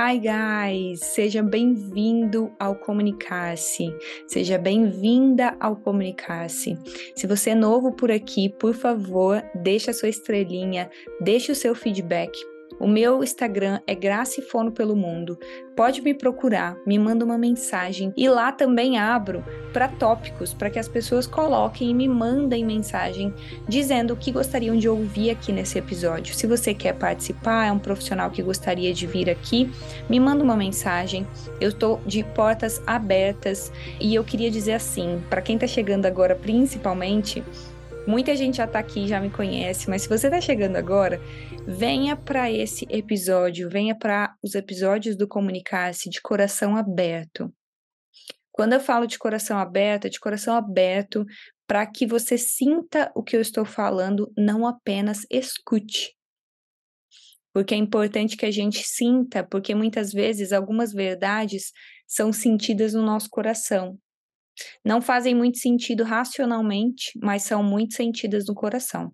Hi guys, seja bem-vindo ao Comunicar-se. Seja bem-vinda ao Comunicar-se. Se você é novo por aqui, por favor, deixa a sua estrelinha, deixe o seu feedback o meu Instagram é Graça e Fono pelo Mundo. Pode me procurar, me manda uma mensagem e lá também abro para tópicos, para que as pessoas coloquem e me mandem mensagem dizendo o que gostariam de ouvir aqui nesse episódio. Se você quer participar, é um profissional que gostaria de vir aqui, me manda uma mensagem. Eu estou de portas abertas e eu queria dizer assim, para quem está chegando agora principalmente, Muita gente já tá aqui, já me conhece, mas se você tá chegando agora, venha para esse episódio, venha para os episódios do Comunicar-se de coração aberto. Quando eu falo de coração aberto, é de coração aberto para que você sinta o que eu estou falando, não apenas escute. Porque é importante que a gente sinta, porque muitas vezes algumas verdades são sentidas no nosso coração não fazem muito sentido racionalmente, mas são muito sentidas no coração.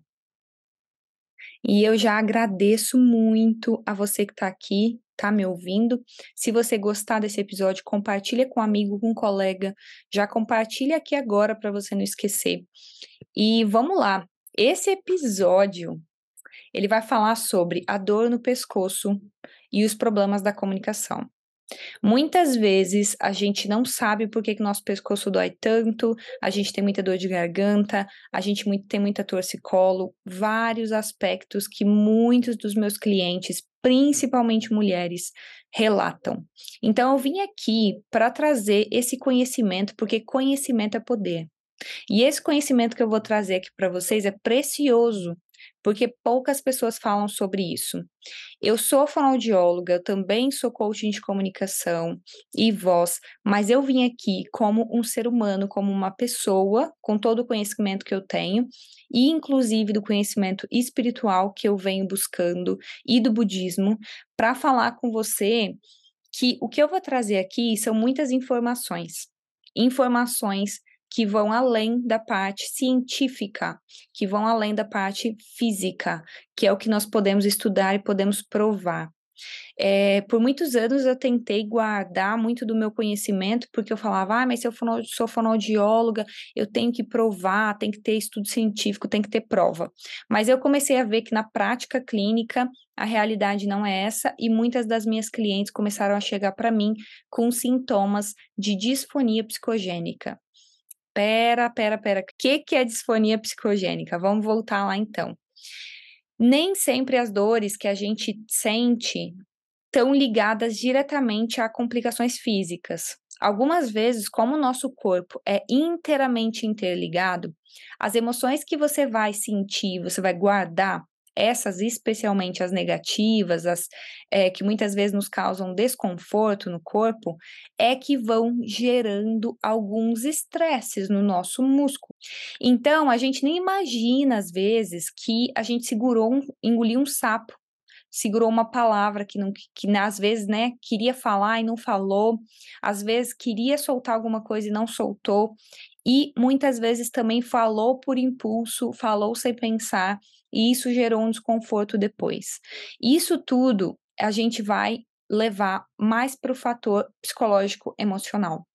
E eu já agradeço muito a você que está aqui, tá me ouvindo. Se você gostar desse episódio, compartilha com um amigo, com um colega. Já compartilha aqui agora para você não esquecer. E vamos lá. Esse episódio ele vai falar sobre a dor no pescoço e os problemas da comunicação. Muitas vezes a gente não sabe por que, que nosso pescoço dói tanto, a gente tem muita dor de garganta, a gente muito, tem muita torcicolo, vários aspectos que muitos dos meus clientes, principalmente mulheres, relatam. Então eu vim aqui para trazer esse conhecimento, porque conhecimento é poder. E esse conhecimento que eu vou trazer aqui para vocês é precioso porque poucas pessoas falam sobre isso. Eu sou fonoaudióloga, eu também sou coaching de comunicação e voz, mas eu vim aqui como um ser humano, como uma pessoa, com todo o conhecimento que eu tenho, e inclusive do conhecimento espiritual que eu venho buscando e do budismo, para falar com você que o que eu vou trazer aqui são muitas informações. Informações que vão além da parte científica, que vão além da parte física, que é o que nós podemos estudar e podemos provar. É, por muitos anos eu tentei guardar muito do meu conhecimento, porque eu falava, ah, mas se eu sou fonoaudióloga, eu tenho que provar, tem que ter estudo científico, tem que ter prova. Mas eu comecei a ver que na prática clínica a realidade não é essa, e muitas das minhas clientes começaram a chegar para mim com sintomas de disfonia psicogênica. Pera, pera, pera. O que, que é disfonia psicogênica? Vamos voltar lá então. Nem sempre as dores que a gente sente estão ligadas diretamente a complicações físicas. Algumas vezes, como o nosso corpo é inteiramente interligado, as emoções que você vai sentir, você vai guardar, essas especialmente as negativas, as é, que muitas vezes nos causam desconforto no corpo, é que vão gerando alguns estresses no nosso músculo. Então, a gente nem imagina às vezes que a gente segurou, um, engoliu um sapo segurou uma palavra que não que às vezes, né, queria falar e não falou, às vezes queria soltar alguma coisa e não soltou, e muitas vezes também falou por impulso, falou sem pensar, e isso gerou um desconforto depois. Isso tudo a gente vai levar mais para o fator psicológico emocional.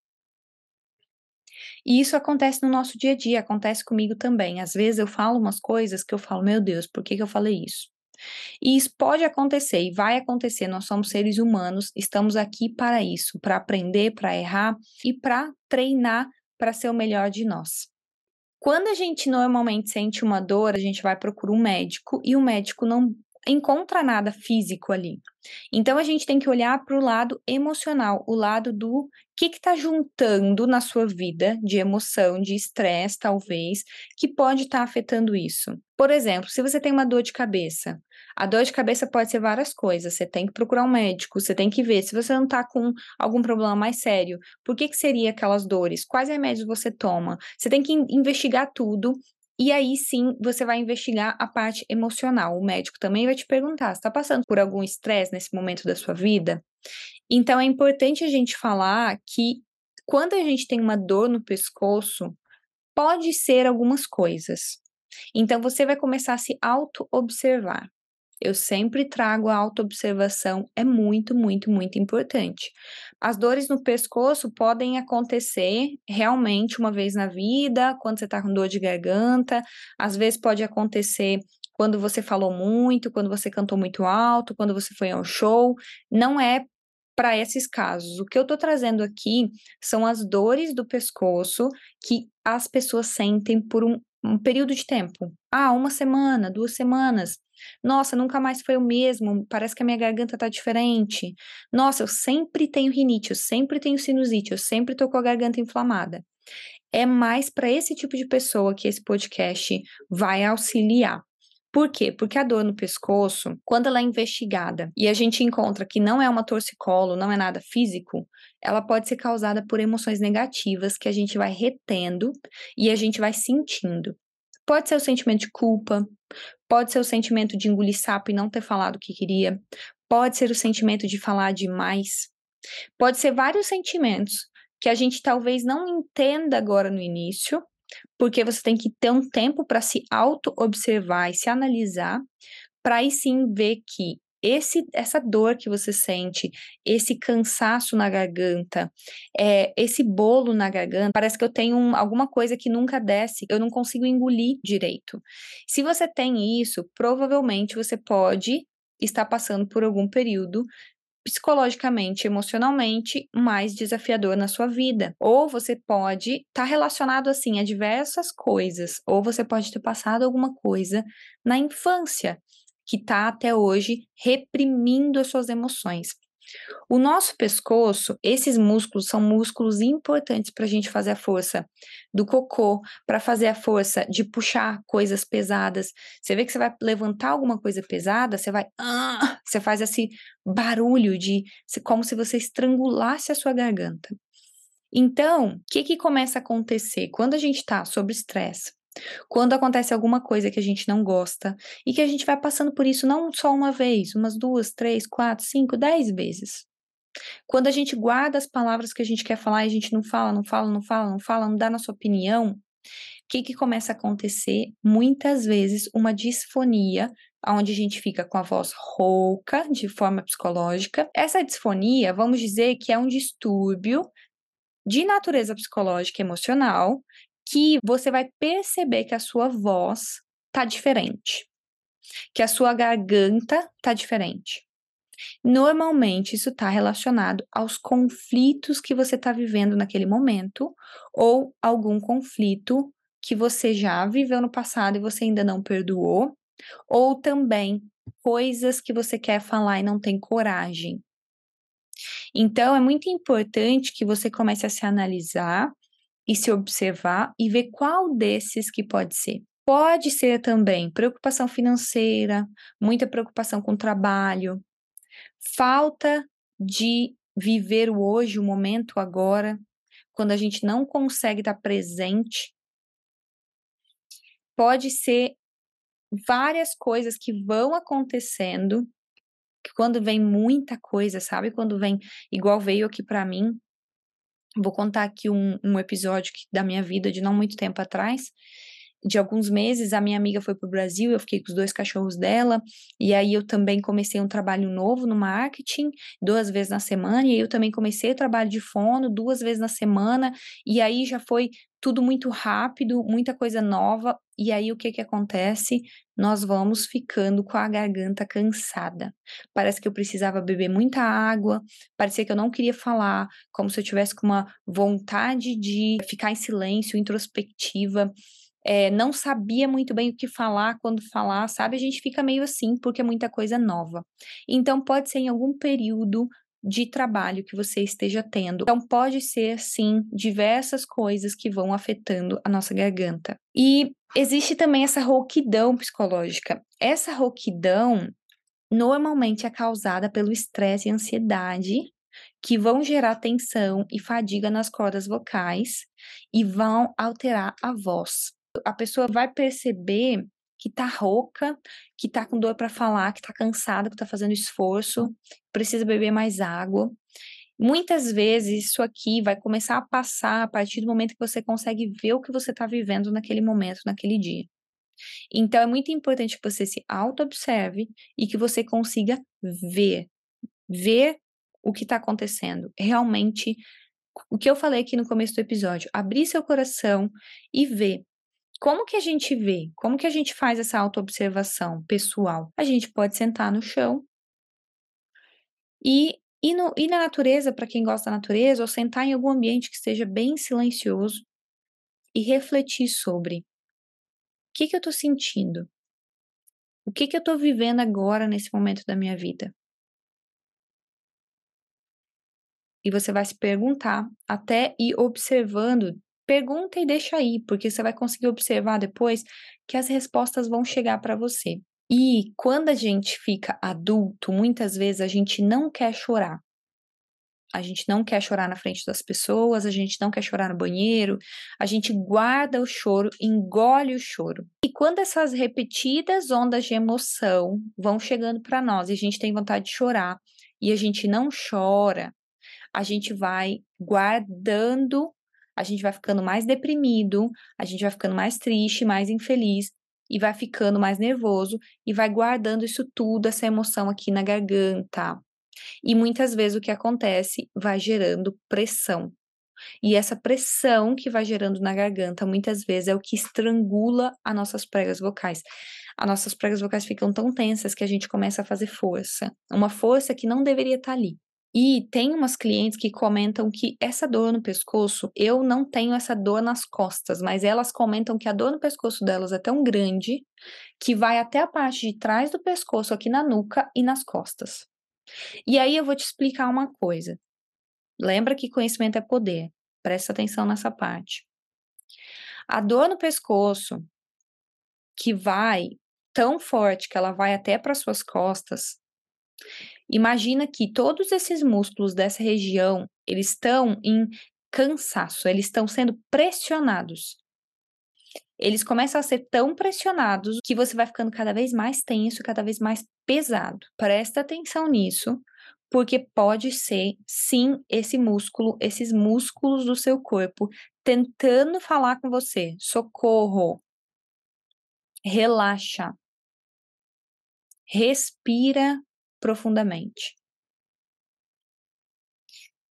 E isso acontece no nosso dia a dia, acontece comigo também. Às vezes eu falo umas coisas que eu falo, meu Deus, por que, que eu falei isso? E isso pode acontecer e vai acontecer. Nós somos seres humanos, estamos aqui para isso, para aprender, para errar e para treinar para ser o melhor de nós. Quando a gente normalmente sente uma dor, a gente vai procurar um médico e o médico não encontra nada físico ali. Então a gente tem que olhar para o lado emocional, o lado do que está juntando na sua vida de emoção, de estresse, talvez, que pode estar tá afetando isso. Por exemplo, se você tem uma dor de cabeça, a dor de cabeça pode ser várias coisas. Você tem que procurar um médico, você tem que ver se você não está com algum problema mais sério. Por que, que seria aquelas dores? Quais remédios você toma? Você tem que investigar tudo e aí sim você vai investigar a parte emocional. O médico também vai te perguntar: está passando por algum estresse nesse momento da sua vida? Então é importante a gente falar que quando a gente tem uma dor no pescoço, pode ser algumas coisas. Então você vai começar a se auto-observar. Eu sempre trago a autoobservação, é muito, muito, muito importante. As dores no pescoço podem acontecer realmente uma vez na vida, quando você está com dor de garganta, às vezes pode acontecer quando você falou muito, quando você cantou muito alto, quando você foi ao show. Não é para esses casos. O que eu estou trazendo aqui são as dores do pescoço que as pessoas sentem por um, um período de tempo. Ah, uma semana, duas semanas. Nossa, nunca mais foi o mesmo, parece que a minha garganta tá diferente. Nossa, eu sempre tenho rinite, eu sempre tenho sinusite, eu sempre tô com a garganta inflamada. É mais para esse tipo de pessoa que esse podcast vai auxiliar. Por quê? Porque a dor no pescoço, quando ela é investigada e a gente encontra que não é uma torcicolo, não é nada físico, ela pode ser causada por emoções negativas que a gente vai retendo e a gente vai sentindo. Pode ser o sentimento de culpa, pode ser o sentimento de engolir sapo e não ter falado o que queria, pode ser o sentimento de falar demais, pode ser vários sentimentos que a gente talvez não entenda agora no início, porque você tem que ter um tempo para se auto-observar e se analisar, para aí sim ver que esse, essa dor que você sente, esse cansaço na garganta, é, esse bolo na garganta, parece que eu tenho um, alguma coisa que nunca desce, eu não consigo engolir direito. Se você tem isso, provavelmente você pode estar passando por algum período psicologicamente, emocionalmente mais desafiador na sua vida. Ou você pode estar tá relacionado assim a diversas coisas, ou você pode ter passado alguma coisa na infância que está até hoje reprimindo as suas emoções. O nosso pescoço, esses músculos são músculos importantes para a gente fazer a força do cocô, para fazer a força de puxar coisas pesadas. Você vê que você vai levantar alguma coisa pesada, você vai, ah, você faz esse barulho de como se você estrangulasse a sua garganta. Então, o que, que começa a acontecer quando a gente está sob estresse? Quando acontece alguma coisa que a gente não gosta e que a gente vai passando por isso não só uma vez, umas duas, três, quatro, cinco, dez vezes. Quando a gente guarda as palavras que a gente quer falar e a gente não fala, não fala, não fala, não fala, não dá nossa opinião, o que, que começa a acontecer? Muitas vezes uma disfonia, onde a gente fica com a voz rouca, de forma psicológica. Essa disfonia, vamos dizer que é um distúrbio de natureza psicológica e emocional que você vai perceber que a sua voz tá diferente, que a sua garganta tá diferente. Normalmente isso está relacionado aos conflitos que você está vivendo naquele momento ou algum conflito que você já viveu no passado e você ainda não perdoou, ou também coisas que você quer falar e não tem coragem. Então é muito importante que você comece a se analisar e se observar e ver qual desses que pode ser. Pode ser também preocupação financeira, muita preocupação com o trabalho, falta de viver o hoje, o momento agora, quando a gente não consegue estar presente. Pode ser várias coisas que vão acontecendo, que quando vem muita coisa, sabe? Quando vem, igual veio aqui para mim, Vou contar aqui um, um episódio que, da minha vida de não muito tempo atrás. De alguns meses, a minha amiga foi para o Brasil, eu fiquei com os dois cachorros dela, e aí eu também comecei um trabalho novo no marketing, duas vezes na semana, e aí eu também comecei trabalho de fono duas vezes na semana, e aí já foi tudo muito rápido, muita coisa nova, e aí o que que acontece? Nós vamos ficando com a garganta cansada. Parece que eu precisava beber muita água, parecia que eu não queria falar, como se eu tivesse com uma vontade de ficar em silêncio, introspectiva. É, não sabia muito bem o que falar quando falar, sabe? A gente fica meio assim porque é muita coisa nova. Então, pode ser em algum período de trabalho que você esteja tendo. Então, pode ser, sim, diversas coisas que vão afetando a nossa garganta. E existe também essa rouquidão psicológica. Essa rouquidão normalmente é causada pelo estresse e ansiedade, que vão gerar tensão e fadiga nas cordas vocais e vão alterar a voz. A pessoa vai perceber que tá rouca, que tá com dor para falar, que tá cansada, que tá fazendo esforço, precisa beber mais água. Muitas vezes isso aqui vai começar a passar a partir do momento que você consegue ver o que você está vivendo naquele momento, naquele dia. Então, é muito importante que você se auto-observe e que você consiga ver, ver o que está acontecendo. Realmente, o que eu falei aqui no começo do episódio, abrir seu coração e ver. Como que a gente vê? Como que a gente faz essa auto-observação pessoal? A gente pode sentar no chão e ir, no, na natureza, para quem gosta da natureza, ou sentar em algum ambiente que esteja bem silencioso e refletir sobre o que, que eu estou sentindo, o que, que eu estou vivendo agora nesse momento da minha vida. E você vai se perguntar, até ir observando. Pergunta e deixa aí, porque você vai conseguir observar depois que as respostas vão chegar para você. E quando a gente fica adulto, muitas vezes a gente não quer chorar. A gente não quer chorar na frente das pessoas, a gente não quer chorar no banheiro, a gente guarda o choro, engole o choro. E quando essas repetidas ondas de emoção vão chegando para nós e a gente tem vontade de chorar e a gente não chora, a gente vai guardando, a gente vai ficando mais deprimido, a gente vai ficando mais triste, mais infeliz e vai ficando mais nervoso e vai guardando isso tudo, essa emoção aqui na garganta. E muitas vezes o que acontece vai gerando pressão. E essa pressão que vai gerando na garganta, muitas vezes, é o que estrangula as nossas pregas vocais. As nossas pregas vocais ficam tão tensas que a gente começa a fazer força. Uma força que não deveria estar ali. E tem umas clientes que comentam que essa dor no pescoço, eu não tenho essa dor nas costas, mas elas comentam que a dor no pescoço delas é tão grande que vai até a parte de trás do pescoço, aqui na nuca e nas costas. E aí eu vou te explicar uma coisa. Lembra que conhecimento é poder. Presta atenção nessa parte. A dor no pescoço, que vai tão forte que ela vai até para suas costas, Imagina que todos esses músculos dessa região, eles estão em cansaço, eles estão sendo pressionados. Eles começam a ser tão pressionados que você vai ficando cada vez mais tenso, cada vez mais pesado. Presta atenção nisso, porque pode ser, sim, esse músculo, esses músculos do seu corpo tentando falar com você. Socorro. Relaxa. Respira profundamente.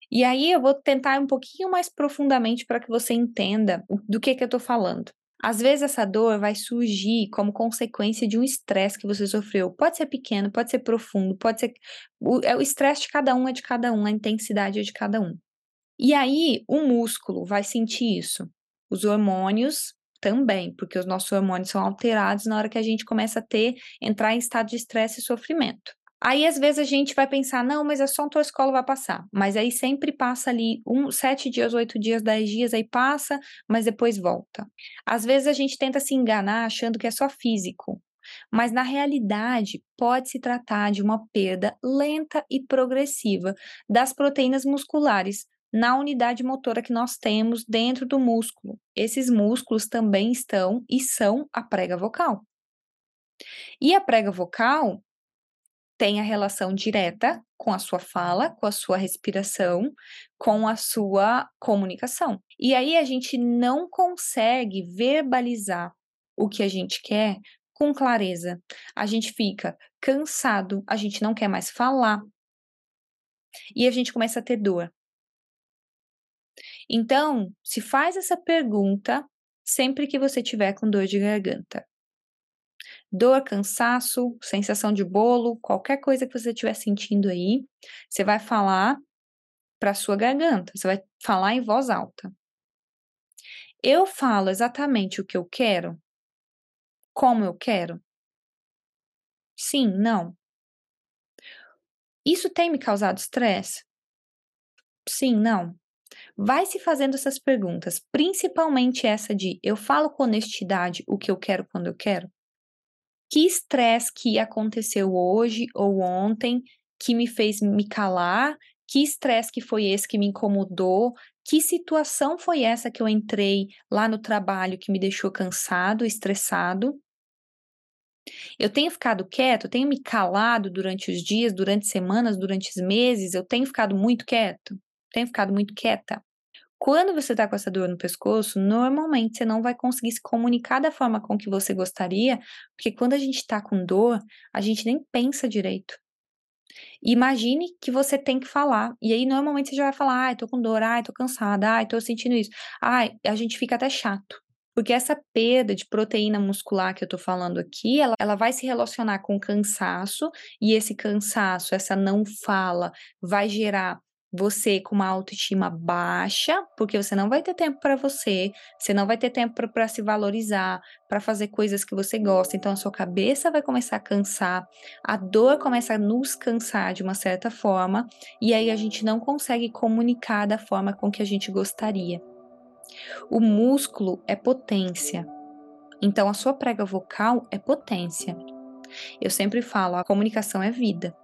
E aí eu vou tentar um pouquinho mais profundamente para que você entenda do que, que eu estou falando. Às vezes essa dor vai surgir como consequência de um estresse que você sofreu. Pode ser pequeno, pode ser profundo, pode ser. O, é, o estresse de cada um é de cada um, a intensidade é de cada um. E aí o músculo vai sentir isso. Os hormônios também, porque os nossos hormônios são alterados na hora que a gente começa a ter, entrar em estado de estresse e sofrimento. Aí, às vezes, a gente vai pensar, não, mas é só um torcicolo vai passar. Mas aí sempre passa ali um, sete dias, oito dias, dez dias, aí passa, mas depois volta. Às vezes a gente tenta se enganar achando que é só físico. Mas na realidade, pode se tratar de uma perda lenta e progressiva das proteínas musculares na unidade motora que nós temos dentro do músculo. Esses músculos também estão e são a prega vocal. E a prega vocal tem a relação direta com a sua fala, com a sua respiração, com a sua comunicação. E aí a gente não consegue verbalizar o que a gente quer com clareza. A gente fica cansado, a gente não quer mais falar. E a gente começa a ter dor. Então, se faz essa pergunta sempre que você tiver com dor de garganta dor, cansaço, sensação de bolo, qualquer coisa que você estiver sentindo aí, você vai falar para sua garganta, você vai falar em voz alta. Eu falo exatamente o que eu quero? Como eu quero? Sim, não. Isso tem me causado estresse? Sim, não. Vai se fazendo essas perguntas, principalmente essa de eu falo com honestidade o que eu quero quando eu quero? Que estresse que aconteceu hoje ou ontem que me fez me calar, que estresse que foi esse que me incomodou, que situação foi essa que eu entrei lá no trabalho que me deixou cansado, estressado. Eu tenho ficado quieto, tenho me calado durante os dias, durante semanas, durante os meses, eu tenho ficado muito quieto, tenho ficado muito quieta. Quando você tá com essa dor no pescoço, normalmente você não vai conseguir se comunicar da forma com que você gostaria, porque quando a gente tá com dor, a gente nem pensa direito. Imagine que você tem que falar. E aí, normalmente, você já vai falar: ai, tô com dor, ai, tô cansada, ai, tô sentindo isso. Ai, a gente fica até chato. Porque essa perda de proteína muscular que eu tô falando aqui, ela, ela vai se relacionar com cansaço, e esse cansaço, essa não fala, vai gerar você com uma autoestima baixa, porque você não vai ter tempo para você, você não vai ter tempo para se valorizar, para fazer coisas que você gosta. Então a sua cabeça vai começar a cansar, a dor começa a nos cansar de uma certa forma, e aí a gente não consegue comunicar da forma com que a gente gostaria. O músculo é potência. Então a sua prega vocal é potência. Eu sempre falo, a comunicação é vida.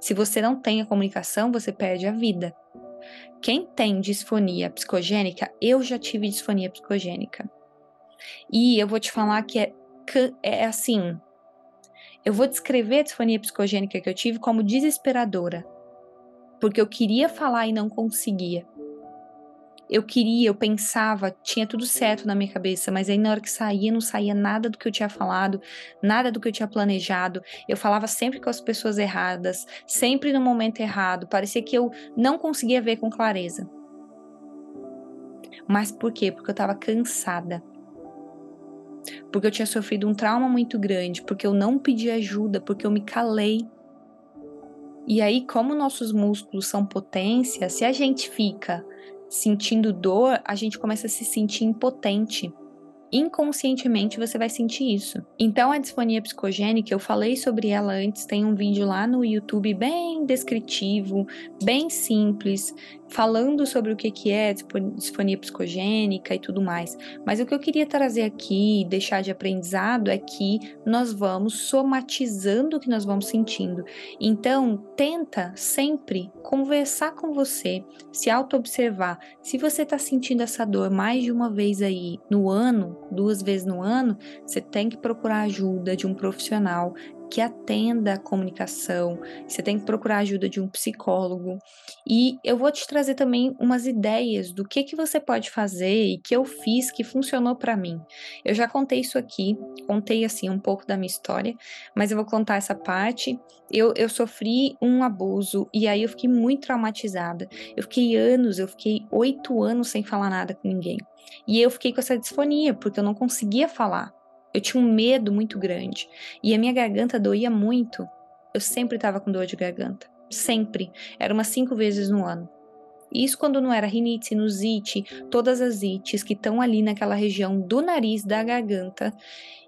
Se você não tem a comunicação, você perde a vida. Quem tem disfonia psicogênica, eu já tive disfonia psicogênica. E eu vou te falar que é, é assim. Eu vou descrever a disfonia psicogênica que eu tive como desesperadora. Porque eu queria falar e não conseguia eu queria, eu pensava, tinha tudo certo na minha cabeça, mas aí na hora que saía, não saía nada do que eu tinha falado, nada do que eu tinha planejado. Eu falava sempre com as pessoas erradas, sempre no momento errado. Parecia que eu não conseguia ver com clareza. Mas por quê? Porque eu estava cansada. Porque eu tinha sofrido um trauma muito grande, porque eu não pedi ajuda, porque eu me calei. E aí, como nossos músculos são potência, se a gente fica sentindo dor, a gente começa a se sentir impotente inconscientemente você vai sentir isso. Então, a disfonia psicogênica, eu falei sobre ela antes, tem um vídeo lá no YouTube bem descritivo, bem simples, falando sobre o que, que é disfonia psicogênica e tudo mais. Mas o que eu queria trazer aqui, deixar de aprendizado, é que nós vamos somatizando o que nós vamos sentindo. Então, tenta sempre conversar com você, se auto-observar. Se você está sentindo essa dor mais de uma vez aí no ano, duas vezes no ano, você tem que procurar ajuda de um profissional que atenda a comunicação, você tem que procurar ajuda de um psicólogo. E eu vou te trazer também umas ideias do que que você pode fazer e que eu fiz que funcionou para mim. Eu já contei isso aqui, contei assim um pouco da minha história, mas eu vou contar essa parte. Eu, eu sofri um abuso e aí eu fiquei muito traumatizada. Eu fiquei anos, eu fiquei oito anos sem falar nada com ninguém. E eu fiquei com essa disfonia, porque eu não conseguia falar. Eu tinha um medo muito grande. E a minha garganta doía muito. Eu sempre estava com dor de garganta. Sempre. Era umas cinco vezes no ano. Isso quando não era rinite, sinusite, todas as ites que estão ali naquela região do nariz, da garganta.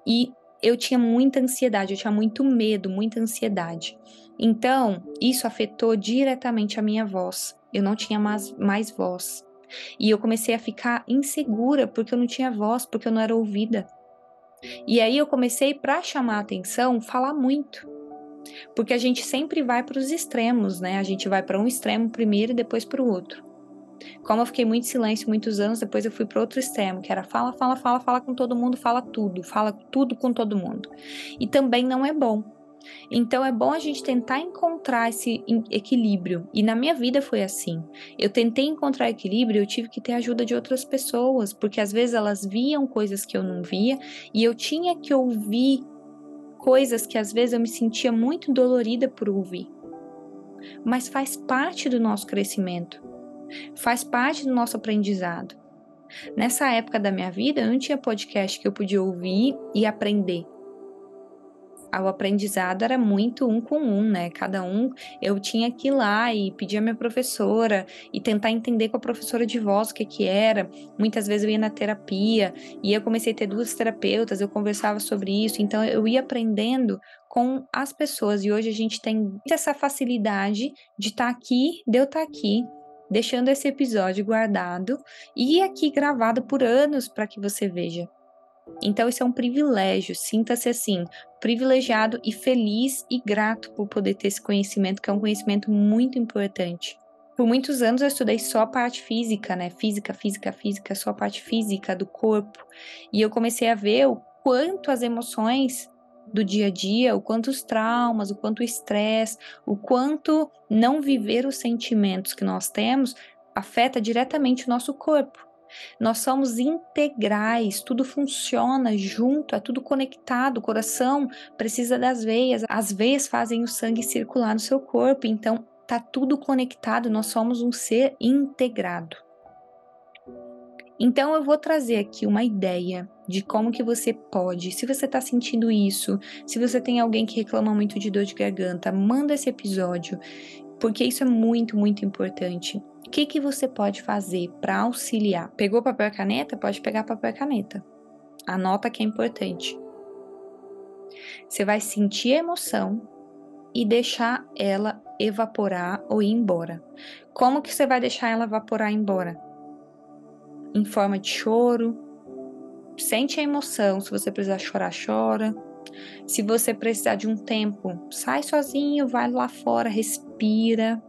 E eu tinha muita ansiedade, eu tinha muito medo, muita ansiedade. Então, isso afetou diretamente a minha voz. Eu não tinha mais, mais voz. E eu comecei a ficar insegura porque eu não tinha voz, porque eu não era ouvida. E aí eu comecei para chamar a atenção, falar muito. Porque a gente sempre vai para os extremos, né? A gente vai para um extremo primeiro e depois para o outro. Como eu fiquei muito em silêncio muitos anos, depois eu fui para outro extremo, que era fala, fala, fala, fala com todo mundo, fala tudo, fala tudo com todo mundo. E também não é bom. Então é bom a gente tentar encontrar esse equilíbrio. E na minha vida foi assim. Eu tentei encontrar equilíbrio, eu tive que ter ajuda de outras pessoas, porque às vezes elas viam coisas que eu não via e eu tinha que ouvir coisas que às vezes eu me sentia muito dolorida por ouvir. Mas faz parte do nosso crescimento. Faz parte do nosso aprendizado. Nessa época da minha vida, eu não tinha podcast que eu podia ouvir e aprender o aprendizado era muito um com um, né? Cada um eu tinha que ir lá e pedir a minha professora e tentar entender com a professora de voz o que que era. Muitas vezes eu ia na terapia e eu comecei a ter duas terapeutas, eu conversava sobre isso, então eu ia aprendendo com as pessoas e hoje a gente tem essa facilidade de estar tá aqui, de eu estar tá aqui deixando esse episódio guardado e aqui gravado por anos para que você veja. Então, isso é um privilégio. Sinta-se assim, privilegiado e feliz e grato por poder ter esse conhecimento, que é um conhecimento muito importante. Por muitos anos eu estudei só a parte física, né? Física, física, física, só a parte física do corpo. E eu comecei a ver o quanto as emoções do dia a dia, o quanto os traumas, o quanto o estresse, o quanto não viver os sentimentos que nós temos afeta diretamente o nosso corpo. Nós somos integrais, tudo funciona junto, é tudo conectado. O coração precisa das veias, as veias fazem o sangue circular no seu corpo, então tá tudo conectado, nós somos um ser integrado. Então eu vou trazer aqui uma ideia de como que você pode, se você está sentindo isso, se você tem alguém que reclama muito de dor de garganta, manda esse episódio, porque isso é muito, muito importante. O que, que você pode fazer para auxiliar? Pegou papel e caneta? Pode pegar papel e caneta. Anota que é importante. Você vai sentir a emoção e deixar ela evaporar ou ir embora. Como que você vai deixar ela evaporar e ir embora? Em forma de choro. Sente a emoção. Se você precisar chorar, chora. Se você precisar de um tempo, sai sozinho, vai lá fora, respira.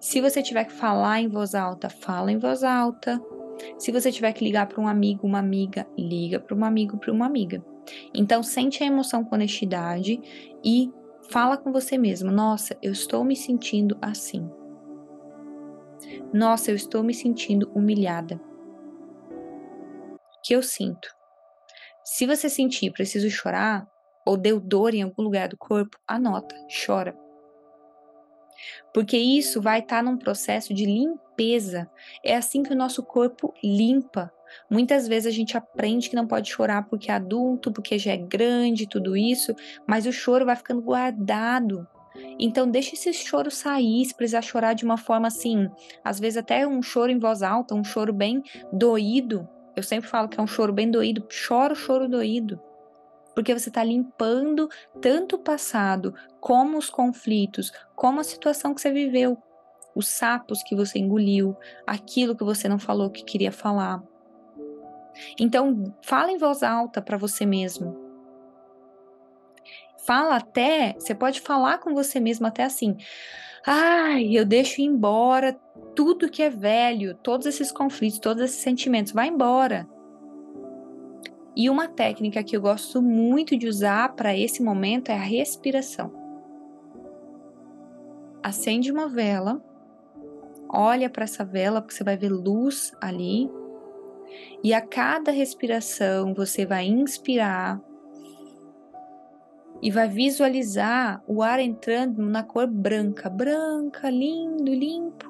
Se você tiver que falar em voz alta, fala em voz alta. Se você tiver que ligar para um amigo, uma amiga, liga para um amigo, para uma amiga. Então, sente a emoção com honestidade e fala com você mesmo: Nossa, eu estou me sentindo assim. Nossa, eu estou me sentindo humilhada. O que eu sinto? Se você sentir preciso chorar ou deu dor em algum lugar do corpo, anota, chora porque isso vai estar tá num processo de limpeza. É assim que o nosso corpo limpa. Muitas vezes a gente aprende que não pode chorar porque é adulto, porque já é grande, tudo isso, mas o choro vai ficando guardado. Então deixa esse choro sair, se precisar chorar de uma forma assim, às vezes até um choro em voz alta, um choro bem doído. Eu sempre falo que é um choro bem doído, chora o choro doído porque você está limpando tanto o passado, como os conflitos, como a situação que você viveu, os sapos que você engoliu, aquilo que você não falou que queria falar. Então, fala em voz alta para você mesmo. Fala até, você pode falar com você mesmo até assim: "Ai, eu deixo embora tudo que é velho, todos esses conflitos, todos esses sentimentos, vai embora. E uma técnica que eu gosto muito de usar para esse momento é a respiração. Acende uma vela, olha para essa vela porque você vai ver luz ali. E a cada respiração você vai inspirar e vai visualizar o ar entrando na cor branca, branca, lindo, limpo.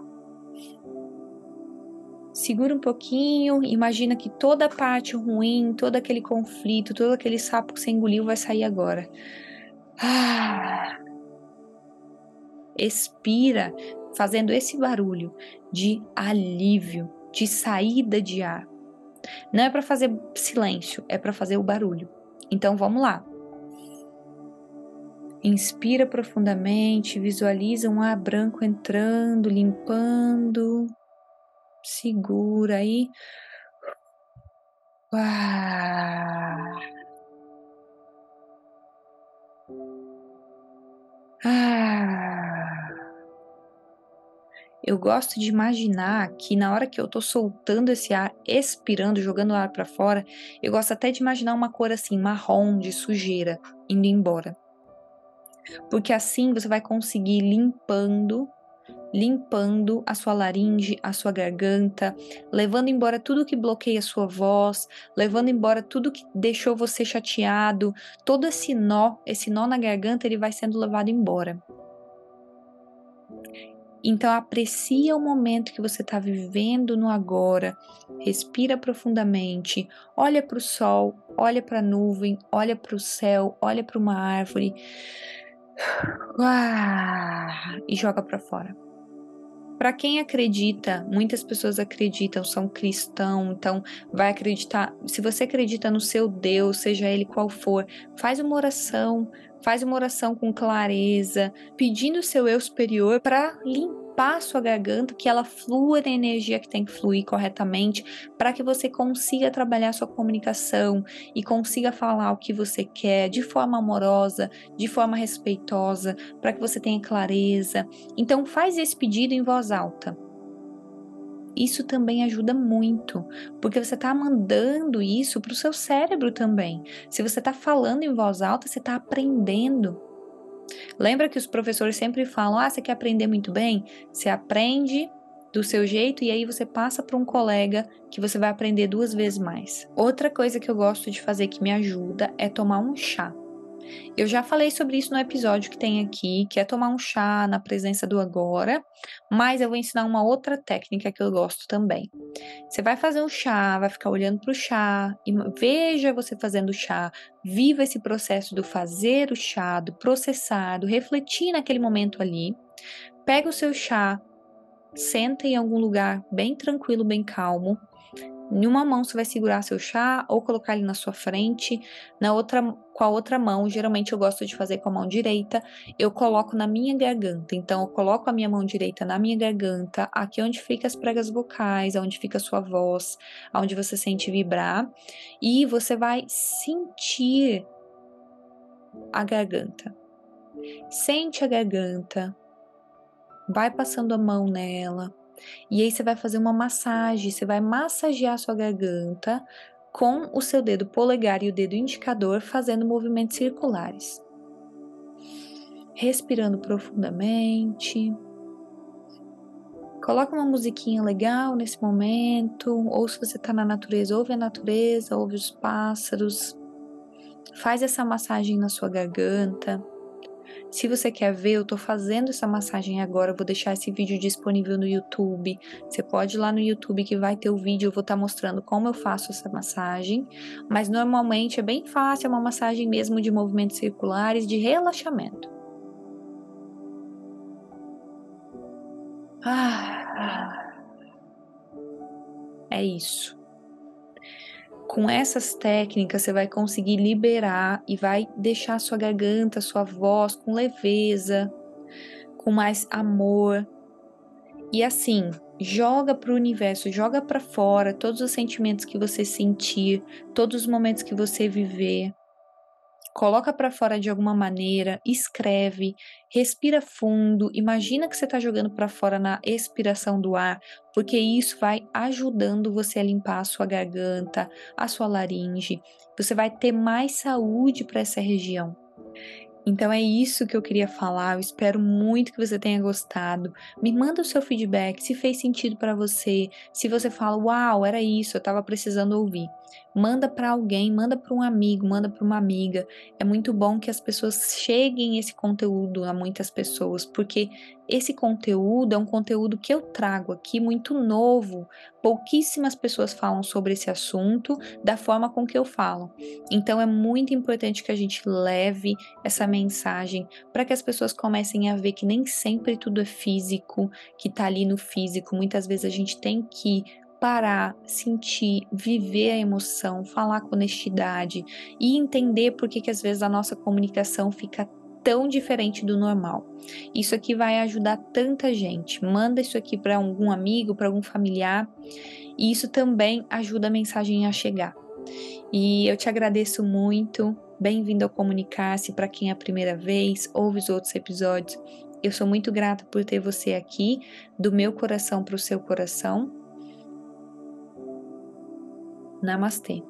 Segura um pouquinho, imagina que toda a parte ruim, todo aquele conflito, todo aquele sapo que você engoliu vai sair agora. Ah. Expira, fazendo esse barulho de alívio, de saída de ar. Não é para fazer silêncio, é para fazer o barulho. Então vamos lá. Inspira profundamente, visualiza um ar branco entrando, limpando segura aí. Ah. Eu gosto de imaginar que na hora que eu tô soltando esse ar, expirando, jogando o ar para fora, eu gosto até de imaginar uma cor assim, marrom de sujeira, indo embora. Porque assim você vai conseguir limpando limpando a sua laringe, a sua garganta, levando embora tudo que bloqueia a sua voz, levando embora tudo que deixou você chateado, todo esse nó, esse nó na garganta, ele vai sendo levado embora. Então aprecia o momento que você está vivendo no agora, respira profundamente, olha para o sol, olha para a nuvem, olha para o céu, olha para uma árvore, e joga para fora. Para quem acredita, muitas pessoas acreditam, são cristão, então vai acreditar. Se você acredita no seu Deus, seja ele qual for, faz uma oração, faz uma oração com clareza, pedindo o seu eu superior para limpar limpar a garganta, que ela flua na energia que tem que fluir corretamente, para que você consiga trabalhar sua comunicação e consiga falar o que você quer de forma amorosa, de forma respeitosa, para que você tenha clareza. Então faz esse pedido em voz alta. Isso também ajuda muito, porque você está mandando isso para o seu cérebro também. Se você está falando em voz alta, você está aprendendo. Lembra que os professores sempre falam: ah, você quer aprender muito bem? Você aprende do seu jeito e aí você passa para um colega que você vai aprender duas vezes mais. Outra coisa que eu gosto de fazer que me ajuda é tomar um chá. Eu já falei sobre isso no episódio que tem aqui, que é tomar um chá na presença do agora, mas eu vou ensinar uma outra técnica que eu gosto também. Você vai fazer um chá, vai ficar olhando para o chá e veja você fazendo o chá, viva esse processo do fazer o chá, do processar, do refletir naquele momento ali. Pega o seu chá, senta em algum lugar bem tranquilo, bem calmo. Em uma mão você vai segurar seu chá ou colocar ele na sua frente, na outra com a outra mão, geralmente eu gosto de fazer com a mão direita, eu coloco na minha garganta. Então eu coloco a minha mão direita na minha garganta, aqui onde fica as pregas vocais, onde fica a sua voz, onde você sente vibrar, e você vai sentir a garganta. Sente a garganta, vai passando a mão nela. E aí você vai fazer uma massagem, você vai massagear a sua garganta com o seu dedo polegar e o dedo indicador fazendo movimentos circulares. Respirando profundamente. Coloca uma musiquinha legal nesse momento, ou se você está na natureza, ouve a natureza, ouve os pássaros. Faz essa massagem na sua garganta. Se você quer ver, eu estou fazendo essa massagem agora. Eu vou deixar esse vídeo disponível no YouTube. Você pode ir lá no YouTube que vai ter o vídeo. Eu vou estar tá mostrando como eu faço essa massagem. Mas normalmente é bem fácil, é uma massagem mesmo de movimentos circulares de relaxamento. Ah, é isso com essas técnicas você vai conseguir liberar e vai deixar sua garganta, sua voz com leveza, com mais amor. E assim, joga para o universo, joga para fora todos os sentimentos que você sentir, todos os momentos que você viver coloca para fora de alguma maneira, escreve, respira fundo, imagina que você está jogando para fora na expiração do ar, porque isso vai ajudando você a limpar a sua garganta, a sua laringe. Você vai ter mais saúde para essa região. Então é isso que eu queria falar. Eu espero muito que você tenha gostado. Me manda o seu feedback, se fez sentido para você, se você fala, uau, era isso, eu estava precisando ouvir. Manda para alguém, manda para um amigo, manda para uma amiga. É muito bom que as pessoas cheguem esse conteúdo a muitas pessoas, porque esse conteúdo é um conteúdo que eu trago aqui muito novo. Pouquíssimas pessoas falam sobre esse assunto da forma com que eu falo. Então é muito importante que a gente leve essa mensagem para que as pessoas comecem a ver que nem sempre tudo é físico, que está ali no físico. Muitas vezes a gente tem que parar, sentir, viver a emoção, falar com honestidade e entender por que, que às vezes a nossa comunicação fica tão diferente do normal. Isso aqui vai ajudar tanta gente. Manda isso aqui para algum amigo, para algum familiar, e isso também ajuda a mensagem a chegar. E eu te agradeço muito. Bem-vindo ao Comunicar-se para quem é a primeira vez, ouve os outros episódios. Eu sou muito grata por ter você aqui, do meu coração para o seu coração. Namastê.